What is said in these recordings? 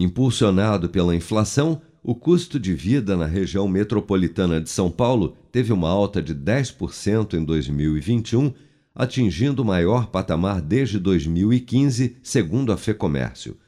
Impulsionado pela inflação, o custo de vida na região metropolitana de São Paulo teve uma alta de 10% em 2021, atingindo o maior patamar desde 2015, segundo a FEComércio.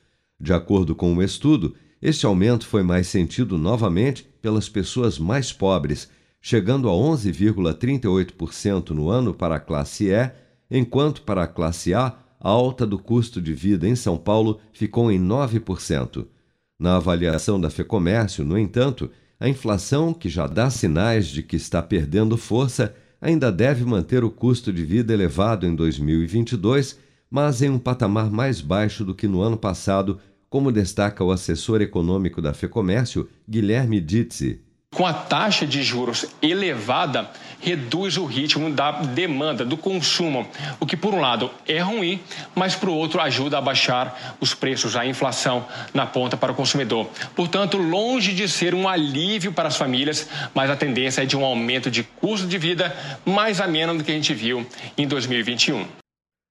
De acordo com o estudo, este aumento foi mais sentido novamente pelas pessoas mais pobres, chegando a 11,38% no ano para a classe E, enquanto para a classe A, a alta do custo de vida em São Paulo ficou em 9%. Na avaliação da FEComércio, no entanto, a inflação, que já dá sinais de que está perdendo força, ainda deve manter o custo de vida elevado em 2022, mas em um patamar mais baixo do que no ano passado, como destaca o assessor econômico da FEComércio, Guilherme Ditzi com a taxa de juros elevada, reduz o ritmo da demanda, do consumo, o que, por um lado, é ruim, mas, por outro, ajuda a baixar os preços, a inflação na ponta para o consumidor. Portanto, longe de ser um alívio para as famílias, mas a tendência é de um aumento de custo de vida mais ameno do que a gente viu em 2021.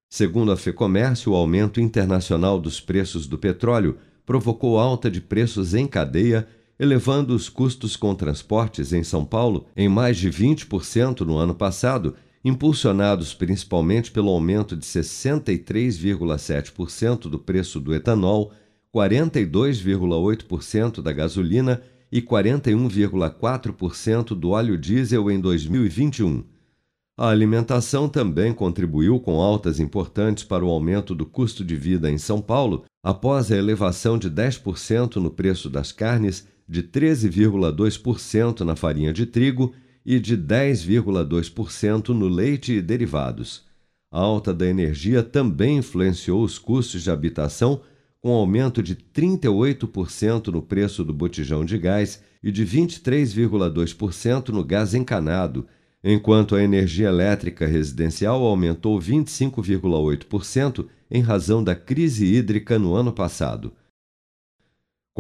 Segundo a FEComércio, o aumento internacional dos preços do petróleo provocou alta de preços em cadeia elevando os custos com transportes em São Paulo em mais de 20% no ano passado, impulsionados principalmente pelo aumento de 63,7% do preço do etanol, 42,8% da gasolina e 41,4% do óleo diesel em 2021. A alimentação também contribuiu com altas importantes para o aumento do custo de vida em São Paulo, após a elevação de 10% no preço das carnes de 13,2% na farinha de trigo e de 10,2% no leite e derivados. A alta da energia também influenciou os custos de habitação, com aumento de 38% no preço do botijão de gás e de 23,2% no gás encanado, enquanto a energia elétrica residencial aumentou 25,8% em razão da crise hídrica no ano passado.